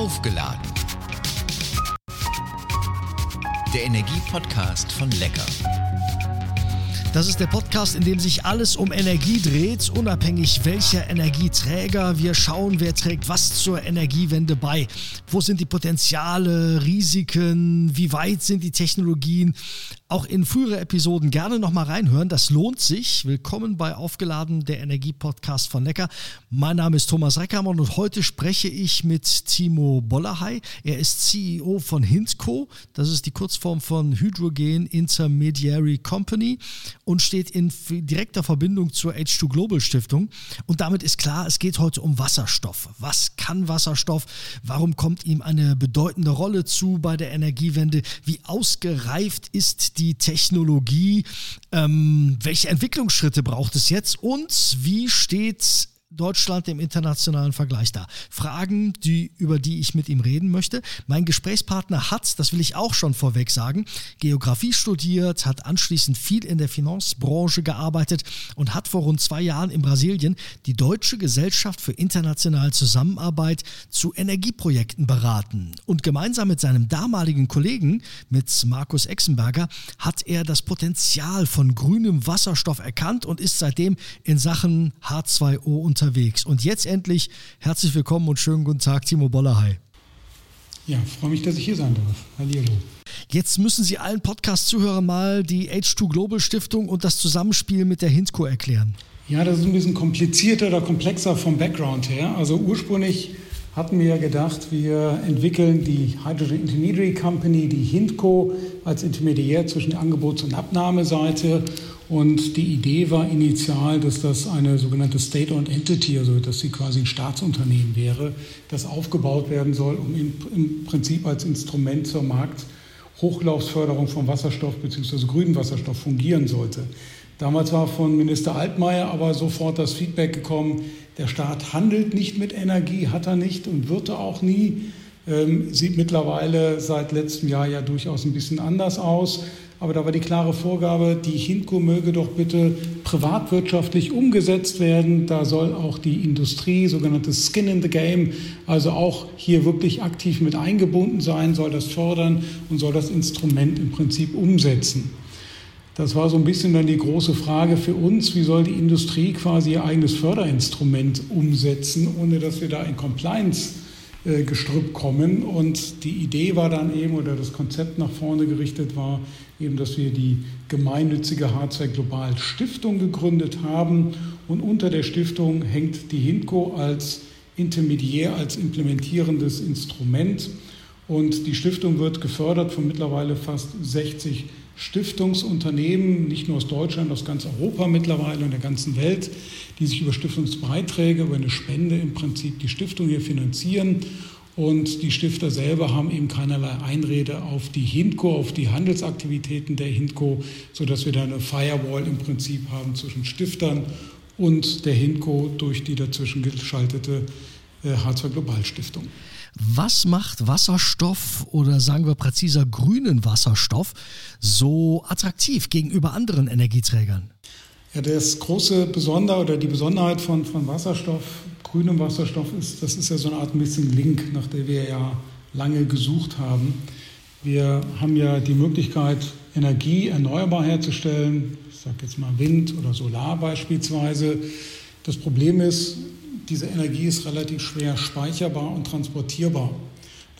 Aufgeladen. Der Energiepodcast von Lecker. Das ist der Podcast, in dem sich alles um Energie dreht, unabhängig welcher Energieträger. Wir schauen, wer trägt was zur Energiewende bei. Wo sind die Potenziale, Risiken, wie weit sind die Technologien? Auch in frühere Episoden gerne nochmal reinhören. Das lohnt sich. Willkommen bei Aufgeladen, der Energiepodcast von Neckar. Mein Name ist Thomas Reckermann und heute spreche ich mit Timo Bollerhey. Er ist CEO von Hintco. Das ist die Kurzform von Hydrogen Intermediary Company und steht in direkter Verbindung zur H2 Global Stiftung. Und damit ist klar, es geht heute um Wasserstoff. Was kann Wasserstoff? Warum kommt ihm eine bedeutende Rolle zu bei der Energiewende? Wie ausgereift ist die die Technologie? Ähm, welche Entwicklungsschritte braucht es jetzt? Und wie steht Deutschland im internationalen Vergleich da? Fragen, die, über die ich mit ihm reden möchte. Mein Gesprächspartner hat, das will ich auch schon vorweg sagen, Geografie studiert, hat anschließend viel in der Finanzbranche gearbeitet und hat vor rund zwei Jahren in Brasilien die Deutsche Gesellschaft für internationale Zusammenarbeit zu Energieprojekten beraten. Und gemeinsam mit seinem damaligen Kollegen, mit Markus Exenberger, hat er das Potenzial von grünem Wasserstoff erkannt und ist seitdem in Sachen H2O und unterwegs. Und jetzt endlich herzlich willkommen und schönen guten Tag, Timo Bollerhey. Ja, freue mich, dass ich hier sein darf. Hallihallo. Jetzt müssen Sie allen Podcast-Zuhörern mal die H2 Global Stiftung und das Zusammenspiel mit der Hintco erklären. Ja, das ist ein bisschen komplizierter oder komplexer vom Background her. Also ursprünglich hatten wir ja gedacht, wir entwickeln die Hydrogen Intermediary Company, die Hintco, als Intermediär zwischen der Angebots- und Abnahmeseite und die Idee war initial, dass das eine sogenannte State-owned Entity, also dass sie quasi ein Staatsunternehmen wäre, das aufgebaut werden soll, um im, Prinzip als Instrument zur Markthochlaufsförderung von Wasserstoff bzw. grünen Wasserstoff fungieren sollte. Damals war von Minister Altmaier aber sofort das Feedback gekommen, der Staat handelt nicht mit Energie, hat er nicht und wird er auch nie. Ähm, sieht mittlerweile seit letztem Jahr ja durchaus ein bisschen anders aus. Aber da war die klare Vorgabe, die Hinco möge doch bitte privatwirtschaftlich umgesetzt werden. Da soll auch die Industrie, sogenanntes Skin in the Game, also auch hier wirklich aktiv mit eingebunden sein, soll das fördern und soll das Instrument im Prinzip umsetzen. Das war so ein bisschen dann die große Frage für uns, wie soll die Industrie quasi ihr eigenes Förderinstrument umsetzen, ohne dass wir da in Compliance Gestrüpp kommen. Und die Idee war dann eben, oder das Konzept nach vorne gerichtet war, eben, dass wir die gemeinnützige H2 Global Stiftung gegründet haben. Und unter der Stiftung hängt die HINCO als Intermediär, als implementierendes Instrument. Und die Stiftung wird gefördert von mittlerweile fast 60 Stiftungsunternehmen, nicht nur aus Deutschland, aus ganz Europa mittlerweile und der ganzen Welt, die sich über Stiftungsbeiträge, über eine Spende im Prinzip die Stiftung hier finanzieren. Und die Stifter selber haben eben keinerlei Einrede auf die HINCO, auf die Handelsaktivitäten der HINCO, sodass wir da eine Firewall im Prinzip haben zwischen Stiftern und der HINCO durch die dazwischen geschaltete H2 äh, Global Stiftung. Was macht Wasserstoff oder sagen wir präziser grünen Wasserstoff so attraktiv gegenüber anderen Energieträgern? Ja, das große Besonder oder die Besonderheit von, von Wasserstoff, grünem Wasserstoff, ist, das ist ja so eine Art Missing Link, nach der wir ja lange gesucht haben. Wir haben ja die Möglichkeit, Energie erneuerbar herzustellen, ich sage jetzt mal Wind oder Solar beispielsweise. Das Problem ist, diese Energie ist relativ schwer speicherbar und transportierbar.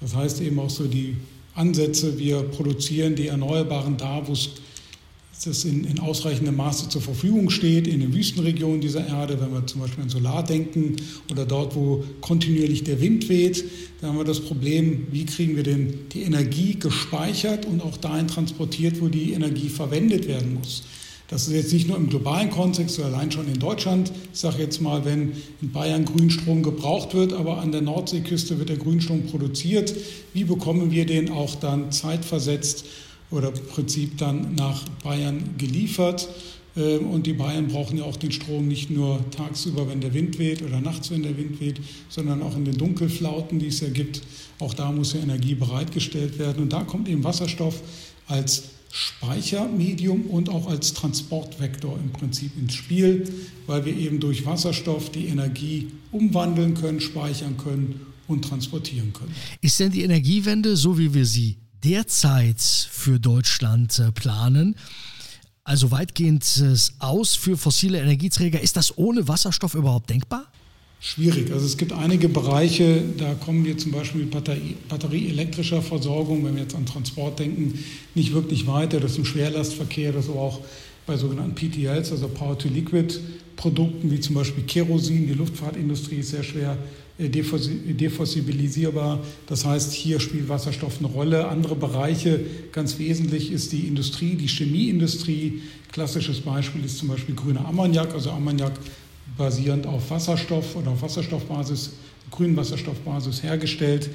Das heißt eben auch so die Ansätze, wir produzieren die Erneuerbaren da, wo es in, in ausreichendem Maße zur Verfügung steht, in den Wüstenregionen dieser Erde, wenn wir zum Beispiel an Solar denken oder dort, wo kontinuierlich der Wind weht, da haben wir das Problem, wie kriegen wir denn die Energie gespeichert und auch dahin transportiert, wo die Energie verwendet werden muss. Das ist jetzt nicht nur im globalen Kontext, sondern allein schon in Deutschland. Ich sage jetzt mal, wenn in Bayern Grünstrom gebraucht wird, aber an der Nordseeküste wird der Grünstrom produziert, wie bekommen wir den auch dann zeitversetzt oder im Prinzip dann nach Bayern geliefert? Ähm, und die Bayern brauchen ja auch den Strom nicht nur tagsüber, wenn der Wind weht oder nachts, wenn der Wind weht, sondern auch in den Dunkelflauten, die es ja gibt. Auch da muss ja Energie bereitgestellt werden. Und da kommt eben Wasserstoff als Speichermedium und auch als Transportvektor im Prinzip ins Spiel, weil wir eben durch Wasserstoff die Energie umwandeln können, speichern können und transportieren können. Ist denn die Energiewende, so wie wir sie derzeit für Deutschland äh, planen, also weitgehend aus für fossile Energieträger, ist das ohne Wasserstoff überhaupt denkbar? Schwierig. Also es gibt einige Bereiche, da kommen wir zum Beispiel mit Batterie, batterieelektrischer Versorgung, wenn wir jetzt an Transport denken, nicht wirklich weiter. Das ist im Schwerlastverkehr, das auch bei sogenannten PTLs, also Power-to-Liquid-Produkten wie zum Beispiel Kerosin. Die Luftfahrtindustrie ist sehr schwer äh, defossibilisierbar. Das heißt, hier spielt Wasserstoff eine Rolle. Andere Bereiche, ganz wesentlich ist die Industrie, die Chemieindustrie. Klassisches Beispiel ist zum Beispiel grüner Ammoniak, also Ammoniak basierend auf Wasserstoff oder auf Wasserstoffbasis, grünen Wasserstoffbasis hergestellt.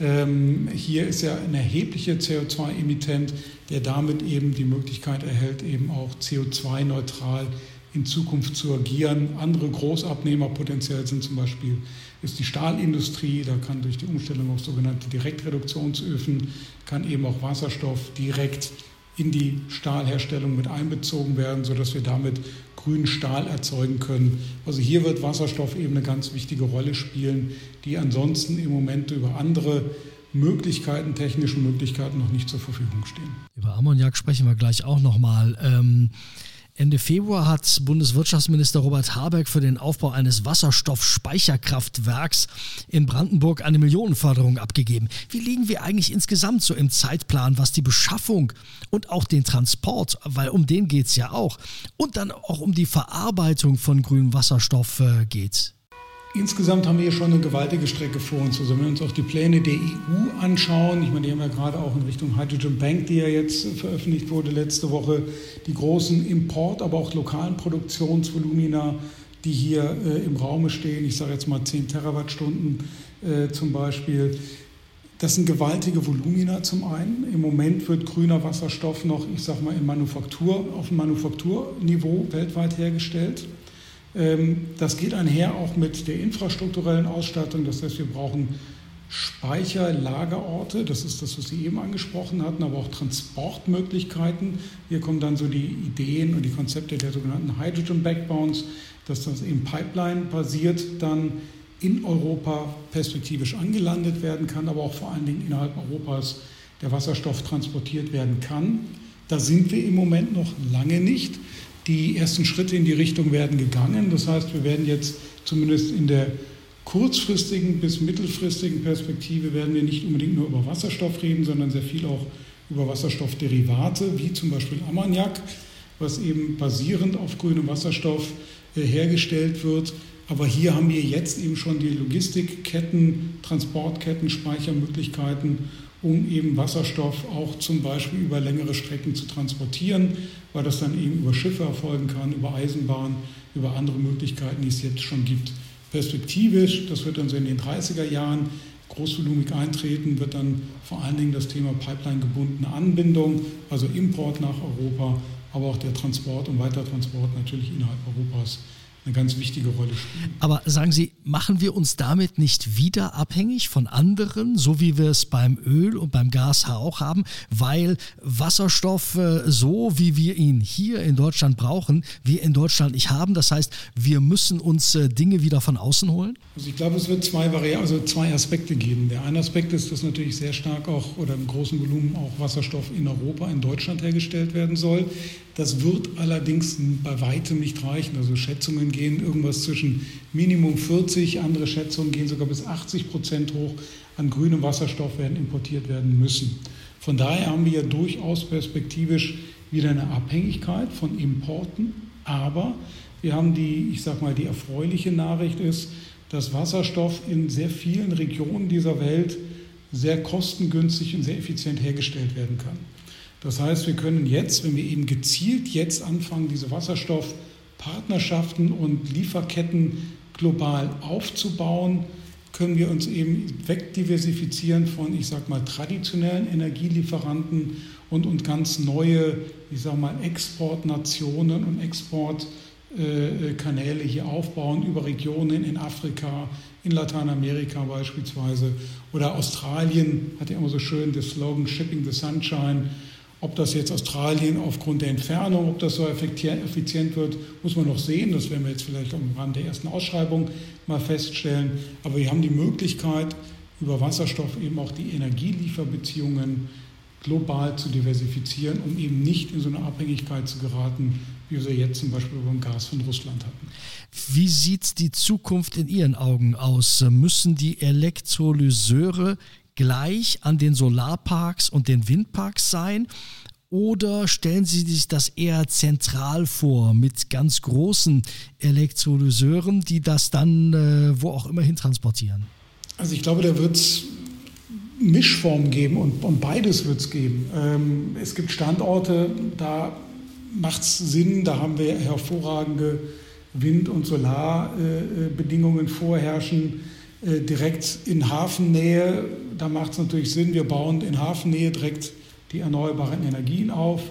Ähm, hier ist ja ein erheblicher CO2-Emittent, der damit eben die Möglichkeit erhält, eben auch CO2-neutral in Zukunft zu agieren. Andere Großabnehmer potenziell sind zum Beispiel ist die Stahlindustrie. Da kann durch die Umstellung auf sogenannte Direktreduktionsöfen kann eben auch Wasserstoff direkt in die Stahlherstellung mit einbezogen werden, sodass wir damit grünen Stahl erzeugen können. Also hier wird Wasserstoff eben eine ganz wichtige Rolle spielen, die ansonsten im Moment über andere Möglichkeiten, technische Möglichkeiten noch nicht zur Verfügung stehen. Über Ammoniak sprechen wir gleich auch nochmal. Ähm Ende Februar hat Bundeswirtschaftsminister Robert Habeck für den Aufbau eines Wasserstoffspeicherkraftwerks in Brandenburg eine Millionenförderung abgegeben. Wie liegen wir eigentlich insgesamt so im Zeitplan, was die Beschaffung und auch den Transport, weil um den geht es ja auch, und dann auch um die Verarbeitung von grünem Wasserstoff äh, geht? Insgesamt haben wir hier schon eine gewaltige Strecke vor uns. Also wenn wir uns auch die Pläne der EU anschauen, ich meine, die haben ja gerade auch in Richtung Hydrogen Bank, die ja jetzt veröffentlicht wurde letzte Woche, die großen Import-, aber auch lokalen Produktionsvolumina, die hier äh, im Raume stehen. Ich sage jetzt mal 10 Terawattstunden äh, zum Beispiel. Das sind gewaltige Volumina zum einen. Im Moment wird grüner Wasserstoff noch, ich sage mal, in Manufaktur, auf dem Manufakturniveau weltweit hergestellt. Ähm, das geht einher auch mit der infrastrukturellen Ausstattung. Das heißt, wir brauchen Speicher, Lagerorte, das ist das, was Sie eben angesprochen hatten, aber auch Transportmöglichkeiten. Hier kommen dann so die Ideen und die Konzepte der sogenannten Hydrogen Backbones, dass das eben Pipeline-basiert dann in Europa perspektivisch angelandet werden kann, aber auch vor allen Dingen innerhalb Europas der Wasserstoff transportiert werden kann. Da sind wir im Moment noch lange nicht. Die ersten Schritte in die Richtung werden gegangen. Das heißt, wir werden jetzt zumindest in der kurzfristigen bis mittelfristigen Perspektive werden wir nicht unbedingt nur über Wasserstoff reden, sondern sehr viel auch über Wasserstoffderivate, wie zum Beispiel Ammoniak, was eben basierend auf grünem Wasserstoff äh, hergestellt wird. Aber hier haben wir jetzt eben schon die Logistikketten, Transportketten, Speichermöglichkeiten um eben Wasserstoff auch zum Beispiel über längere Strecken zu transportieren, weil das dann eben über Schiffe erfolgen kann, über Eisenbahn, über andere Möglichkeiten, die es jetzt schon gibt. Perspektivisch, das wird dann so in den 30er Jahren großvolumig eintreten, wird dann vor allen Dingen das Thema Pipeline-gebundene Anbindung, also Import nach Europa, aber auch der Transport und Weitertransport natürlich innerhalb Europas eine ganz wichtige Rolle spielen. Aber sagen Sie, machen wir uns damit nicht wieder abhängig von anderen, so wie wir es beim Öl und beim Gas auch haben, weil Wasserstoff äh, so, wie wir ihn hier in Deutschland brauchen, wir in Deutschland nicht haben. Das heißt, wir müssen uns äh, Dinge wieder von außen holen? Also ich glaube, es wird zwei, also zwei Aspekte geben. Der eine Aspekt ist, dass natürlich sehr stark auch oder im großen Volumen auch Wasserstoff in Europa, in Deutschland hergestellt werden soll. Das wird allerdings bei weitem nicht reichen. Also Schätzungen gehen irgendwas zwischen Minimum 40, andere Schätzungen gehen sogar bis 80 Prozent hoch an grünem Wasserstoff werden importiert werden müssen. Von daher haben wir ja durchaus perspektivisch wieder eine Abhängigkeit von Importen, aber wir haben die, ich sage mal, die erfreuliche Nachricht ist, dass Wasserstoff in sehr vielen Regionen dieser Welt sehr kostengünstig und sehr effizient hergestellt werden kann. Das heißt, wir können jetzt, wenn wir eben gezielt jetzt anfangen, diese Wasserstoffpartnerschaften und Lieferketten global aufzubauen, können wir uns eben wegdiversifizieren von, ich sage mal, traditionellen Energielieferanten und, und ganz neue, ich sage mal, Exportnationen und Exportkanäle hier aufbauen über Regionen in Afrika, in Lateinamerika beispielsweise. Oder Australien hat ja immer so schön den Slogan Shipping the Sunshine ob das jetzt Australien aufgrund der Entfernung, ob das so effizient wird, muss man noch sehen. Das werden wir jetzt vielleicht am Rand der ersten Ausschreibung mal feststellen. Aber wir haben die Möglichkeit, über Wasserstoff eben auch die Energielieferbeziehungen global zu diversifizieren, um eben nicht in so eine Abhängigkeit zu geraten, wie wir sie jetzt zum Beispiel beim Gas von Russland hatten. Wie sieht die Zukunft in Ihren Augen aus? Müssen die Elektrolyseure gleich an den Solarparks und den Windparks sein? Oder stellen Sie sich das eher zentral vor mit ganz großen Elektrolyseuren, die das dann äh, wo auch immer hin transportieren? Also ich glaube, da wird es Mischformen geben und, und beides wird es geben. Ähm, es gibt Standorte, da macht es Sinn, da haben wir hervorragende Wind- und Solarbedingungen äh, vorherrschen. Äh, direkt in Hafennähe, da macht es natürlich Sinn, wir bauen in Hafennähe direkt die erneuerbaren Energien auf.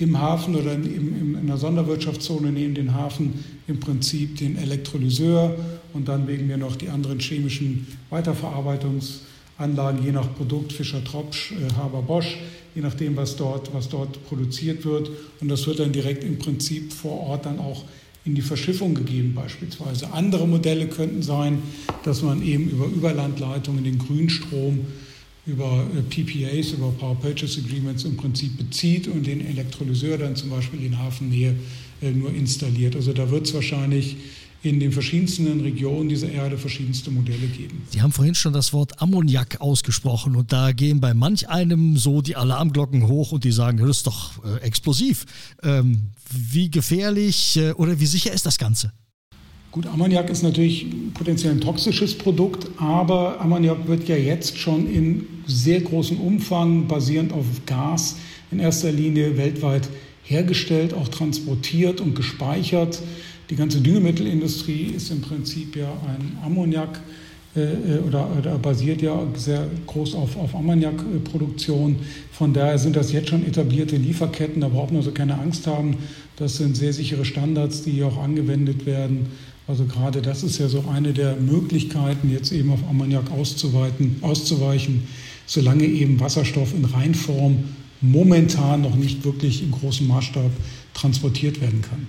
Im Hafen oder in, in, in einer Sonderwirtschaftszone neben den Hafen im Prinzip den Elektrolyseur und dann wägen wir noch die anderen chemischen Weiterverarbeitungsanlagen, je nach Produkt, Fischer Tropsch, äh, Haber Bosch, je nachdem, was dort, was dort produziert wird. Und das wird dann direkt im Prinzip vor Ort dann auch in die Verschiffung gegeben beispielsweise. Andere Modelle könnten sein, dass man eben über Überlandleitungen den Grünstrom über äh, PPAs, über Power Purchase Agreements im Prinzip bezieht und den Elektrolyseur dann zum Beispiel in Hafennähe äh, nur installiert. Also da wird es wahrscheinlich in den verschiedensten Regionen dieser Erde verschiedenste Modelle geben. Sie haben vorhin schon das Wort Ammoniak ausgesprochen und da gehen bei manch einem so die Alarmglocken hoch und die sagen, das ist doch äh, explosiv. Ähm, wie gefährlich äh, oder wie sicher ist das Ganze? Gut, Ammoniak ist natürlich potenziell ein toxisches Produkt, aber Ammoniak wird ja jetzt schon in sehr großem Umfang basierend auf Gas in erster Linie weltweit hergestellt, auch transportiert und gespeichert. Die ganze Düngemittelindustrie ist im Prinzip ja ein Ammoniak äh, äh, oder, oder, basiert ja sehr groß auf, auf Ammoniakproduktion. Von daher sind das jetzt schon etablierte Lieferketten. Da braucht man also keine Angst haben. Das sind sehr sichere Standards, die hier auch angewendet werden. Also gerade das ist ja so eine der Möglichkeiten, jetzt eben auf Ammoniak auszuweiten, auszuweichen, solange eben Wasserstoff in Reinform momentan noch nicht wirklich im großen Maßstab transportiert werden kann.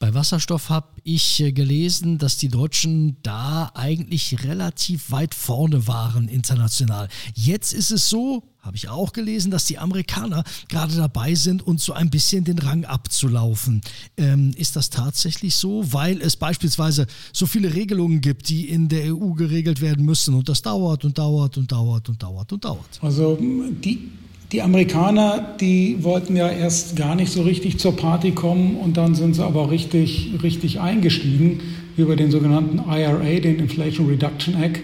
Bei Wasserstoff habe ich äh, gelesen, dass die Deutschen da eigentlich relativ weit vorne waren international. Jetzt ist es so, habe ich auch gelesen, dass die Amerikaner gerade dabei sind, uns so ein bisschen den Rang abzulaufen. Ähm, ist das tatsächlich so, weil es beispielsweise so viele Regelungen gibt, die in der EU geregelt werden müssen und das dauert und dauert und dauert und dauert und dauert? Also die die Amerikaner, die wollten ja erst gar nicht so richtig zur Party kommen und dann sind sie aber richtig, richtig eingestiegen über den sogenannten IRA, den Inflation Reduction Act,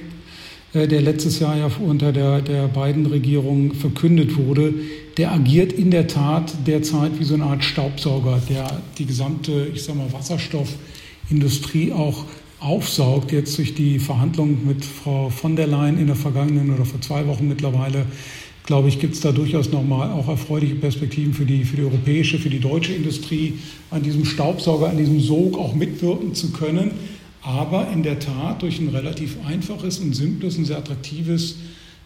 äh, der letztes Jahr ja unter der, der beiden Regierung verkündet wurde. Der agiert in der Tat derzeit wie so eine Art Staubsauger, der die gesamte, ich sag mal, Wasserstoffindustrie auch aufsaugt, jetzt durch die Verhandlungen mit Frau von der Leyen in der vergangenen oder vor zwei Wochen mittlerweile glaube ich, gibt es da durchaus nochmal auch erfreuliche Perspektiven für die, für die europäische, für die deutsche Industrie, an diesem Staubsauger, an diesem Sog auch mitwirken zu können. Aber in der Tat durch ein relativ einfaches und simples und sehr attraktives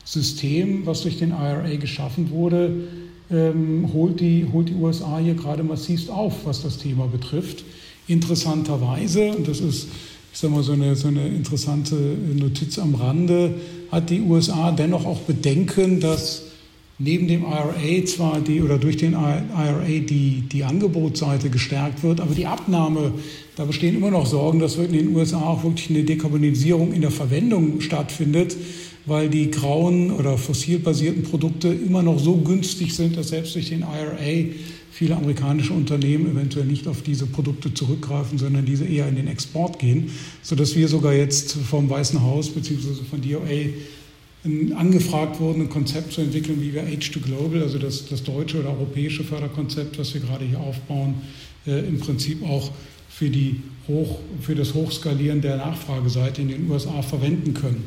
System, was durch den IRA geschaffen wurde, ähm, holt, die, holt die USA hier gerade massivst auf, was das Thema betrifft. Interessanterweise, und das ist, ich sage mal, so eine, so eine interessante Notiz am Rande, hat die USA dennoch auch Bedenken, dass neben dem IRA zwar die oder durch den IRA die, die Angebotsseite gestärkt wird, aber die Abnahme, da bestehen immer noch Sorgen, dass in den USA auch wirklich eine Dekarbonisierung in der Verwendung stattfindet, weil die grauen oder fossilbasierten Produkte immer noch so günstig sind, dass selbst durch den IRA viele amerikanische Unternehmen eventuell nicht auf diese Produkte zurückgreifen, sondern diese eher in den Export gehen, sodass wir sogar jetzt vom Weißen Haus bzw. von DOA angefragt wurden, ein Konzept zu entwickeln, wie wir H2 Global, also das, das deutsche oder europäische Förderkonzept, was wir gerade hier aufbauen, äh, im Prinzip auch für, die Hoch, für das Hochskalieren der Nachfrageseite in den USA verwenden können.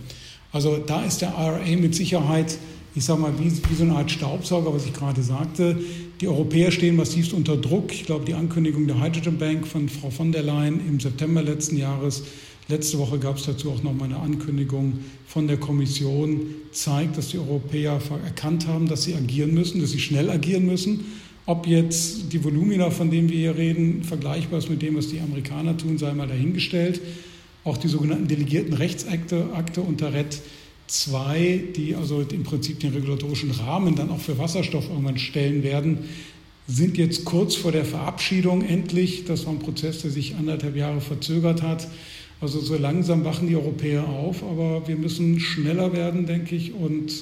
Also da ist der IRA mit Sicherheit, ich sage mal, wie, wie so eine Art Staubsauger, was ich gerade sagte. Die Europäer stehen massivst unter Druck. Ich glaube, die Ankündigung der Hydrogen Bank von Frau von der Leyen im September letzten Jahres Letzte Woche gab es dazu auch noch mal eine Ankündigung von der Kommission, zeigt, dass die Europäer erkannt haben, dass sie agieren müssen, dass sie schnell agieren müssen. Ob jetzt die Volumina, von denen wir hier reden, vergleichbar ist mit dem, was die Amerikaner tun, sei mal dahingestellt. Auch die sogenannten delegierten Rechtsakte Akte unter RED 2, die also im Prinzip den regulatorischen Rahmen dann auch für Wasserstoff irgendwann stellen werden, sind jetzt kurz vor der Verabschiedung endlich. Das war ein Prozess, der sich anderthalb Jahre verzögert hat. Also so langsam wachen die Europäer auf, aber wir müssen schneller werden, denke ich, und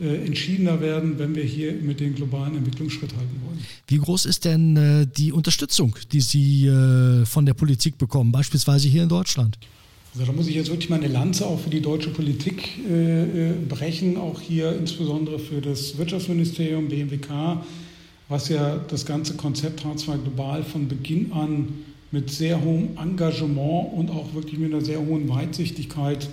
äh, entschiedener werden, wenn wir hier mit den globalen Entwicklungsschritt halten wollen. Wie groß ist denn äh, die Unterstützung, die Sie äh, von der Politik bekommen, beispielsweise hier in Deutschland? Also da muss ich jetzt wirklich mal eine Lanze auch für die deutsche Politik äh, äh brechen, auch hier insbesondere für das Wirtschaftsministerium, BMWK, was ja das ganze Konzept H2 Global von Beginn an mit sehr hohem Engagement und auch wirklich mit einer sehr hohen Weitsichtigkeit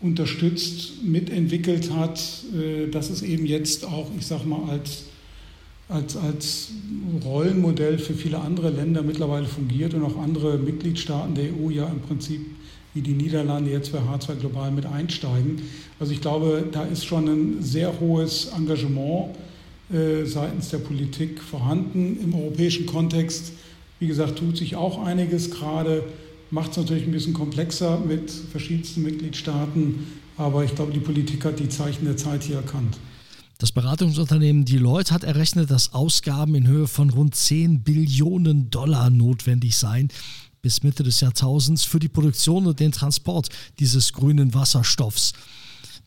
unterstützt, mitentwickelt hat, äh, dass es eben jetzt auch, ich sage mal, als, als, als Rollenmodell für viele andere Länder mittlerweile fungiert und auch andere Mitgliedstaaten der EU ja im Prinzip wie die Niederlande jetzt bei H2 Global mit einsteigen. Also ich glaube, da ist schon ein sehr hohes Engagement äh, seitens der Politik vorhanden. Im europäischen Kontext, wie gesagt, tut sich auch einiges gerade, macht es natürlich ein bisschen komplexer mit verschiedensten Mitgliedstaaten, aber ich glaube, die Politik hat die Zeichen der Zeit hier erkannt. Das Beratungsunternehmen Deloitte hat errechnet, dass Ausgaben in Höhe von rund 10 Billionen Dollar notwendig seien bis Mitte des Jahrtausends für die Produktion und den Transport dieses grünen Wasserstoffs.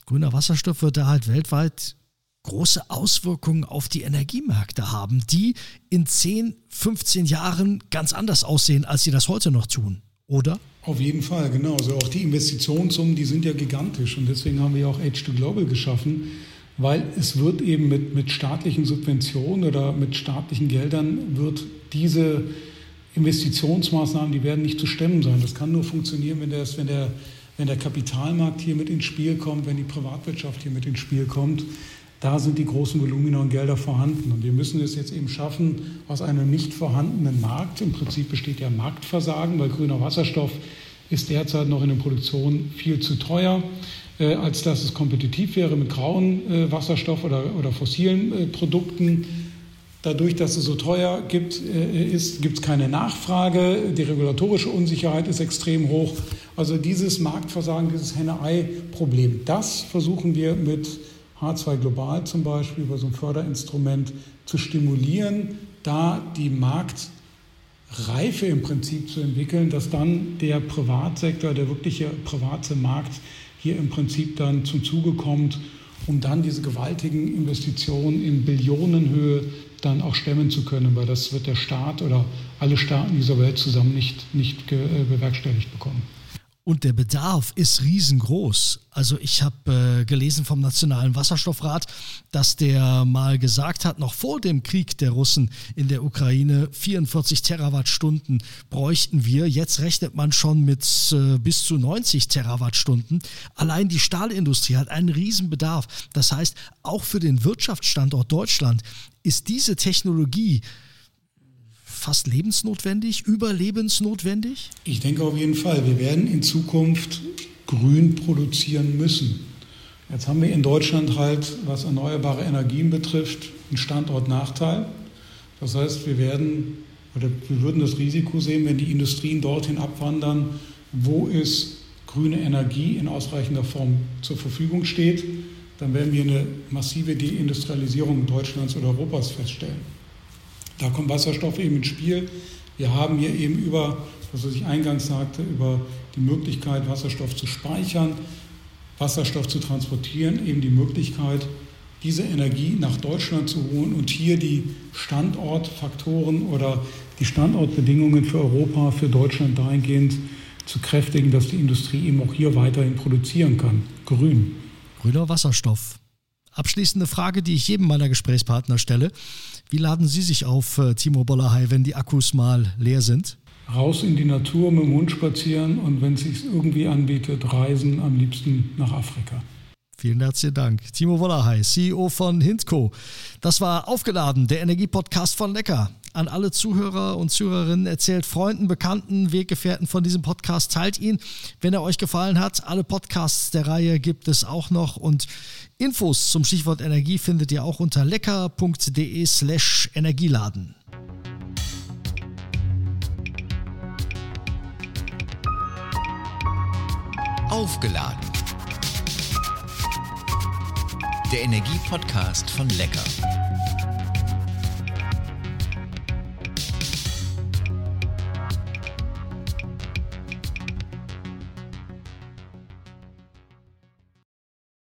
Grüner Wasserstoff wird da halt weltweit große Auswirkungen auf die Energiemärkte haben, die in 10, 15 Jahren ganz anders aussehen, als sie das heute noch tun, oder? Auf jeden Fall, genau. Also auch die Investitionssummen, die sind ja gigantisch und deswegen haben wir auch H2 Global geschaffen, weil es wird eben mit, mit staatlichen Subventionen oder mit staatlichen Geldern wird diese Investitionsmaßnahmen, die werden nicht zu stemmen sein. Das kann nur funktionieren, wenn, das, wenn, der, wenn der Kapitalmarkt hier mit ins Spiel kommt, wenn die Privatwirtschaft hier mit ins Spiel kommt. Da sind die großen Volumina und Gelder vorhanden. Und wir müssen es jetzt eben schaffen, aus einem nicht vorhandenen Markt, im Prinzip besteht ja Marktversagen, weil grüner Wasserstoff ist derzeit noch in der Produktion viel zu teuer, äh, als dass es kompetitiv wäre mit grauen äh, Wasserstoff oder, oder fossilen äh, Produkten. Dadurch, dass es so teuer gibt, äh, ist, gibt es keine Nachfrage. Die regulatorische Unsicherheit ist extrem hoch. Also dieses Marktversagen, dieses Henne-Ei-Problem, das versuchen wir mit H2 Global zum Beispiel über so ein Förderinstrument zu stimulieren, da die Marktreife im Prinzip zu entwickeln, dass dann der Privatsektor, der wirkliche private Markt hier im Prinzip dann zum Zuge kommt, um dann diese gewaltigen Investitionen in Billionenhöhe dann auch stemmen zu können, weil das wird der Staat oder alle Staaten dieser Welt zusammen nicht, nicht äh, bewerkstelligt bekommen. Und der Bedarf ist riesengroß. Also ich habe äh, gelesen vom Nationalen Wasserstoffrat, dass der mal gesagt hat, noch vor dem Krieg der Russen in der Ukraine 44 Terawattstunden bräuchten wir. Jetzt rechnet man schon mit äh, bis zu 90 Terawattstunden. Allein die Stahlindustrie hat einen Riesenbedarf. Das heißt, auch für den Wirtschaftsstandort Deutschland ist diese Technologie fast lebensnotwendig, überlebensnotwendig? Ich denke auf jeden Fall. Wir werden in Zukunft grün produzieren müssen. Jetzt haben wir in Deutschland halt, was erneuerbare Energien betrifft, einen Standortnachteil. Das heißt, wir werden oder wir würden das Risiko sehen, wenn die Industrien dorthin abwandern, wo es grüne Energie in ausreichender Form zur Verfügung steht, dann werden wir eine massive Deindustrialisierung Deutschlands oder Europas feststellen. Da kommt Wasserstoff eben ins Spiel. Wir haben hier eben über, was ich eingangs sagte, über die Möglichkeit, Wasserstoff zu speichern, Wasserstoff zu transportieren, eben die Möglichkeit, diese Energie nach Deutschland zu holen und hier die Standortfaktoren oder die Standortbedingungen für Europa, für Deutschland dahingehend zu kräftigen, dass die Industrie eben auch hier weiterhin produzieren kann. Grün. Grüner Wasserstoff. Abschließende Frage, die ich jedem meiner Gesprächspartner stelle. Wie laden Sie sich auf, äh, Timo Bollerhei, wenn die Akkus mal leer sind? Raus in die Natur mit dem Hund spazieren und wenn es sich irgendwie anbietet, reisen am liebsten nach Afrika. Vielen herzlichen Dank. Timo Wollerhey, CEO von Hintco. Das war aufgeladen, der Energiepodcast von Lecker. An alle Zuhörer und Zuhörerinnen erzählt Freunden, Bekannten, Weggefährten von diesem Podcast, teilt ihn, wenn er euch gefallen hat. Alle Podcasts der Reihe gibt es auch noch und Infos zum Stichwort Energie findet ihr auch unter lecker.de slash Energieladen. Aufgeladen der Energie-Podcast von Lecker.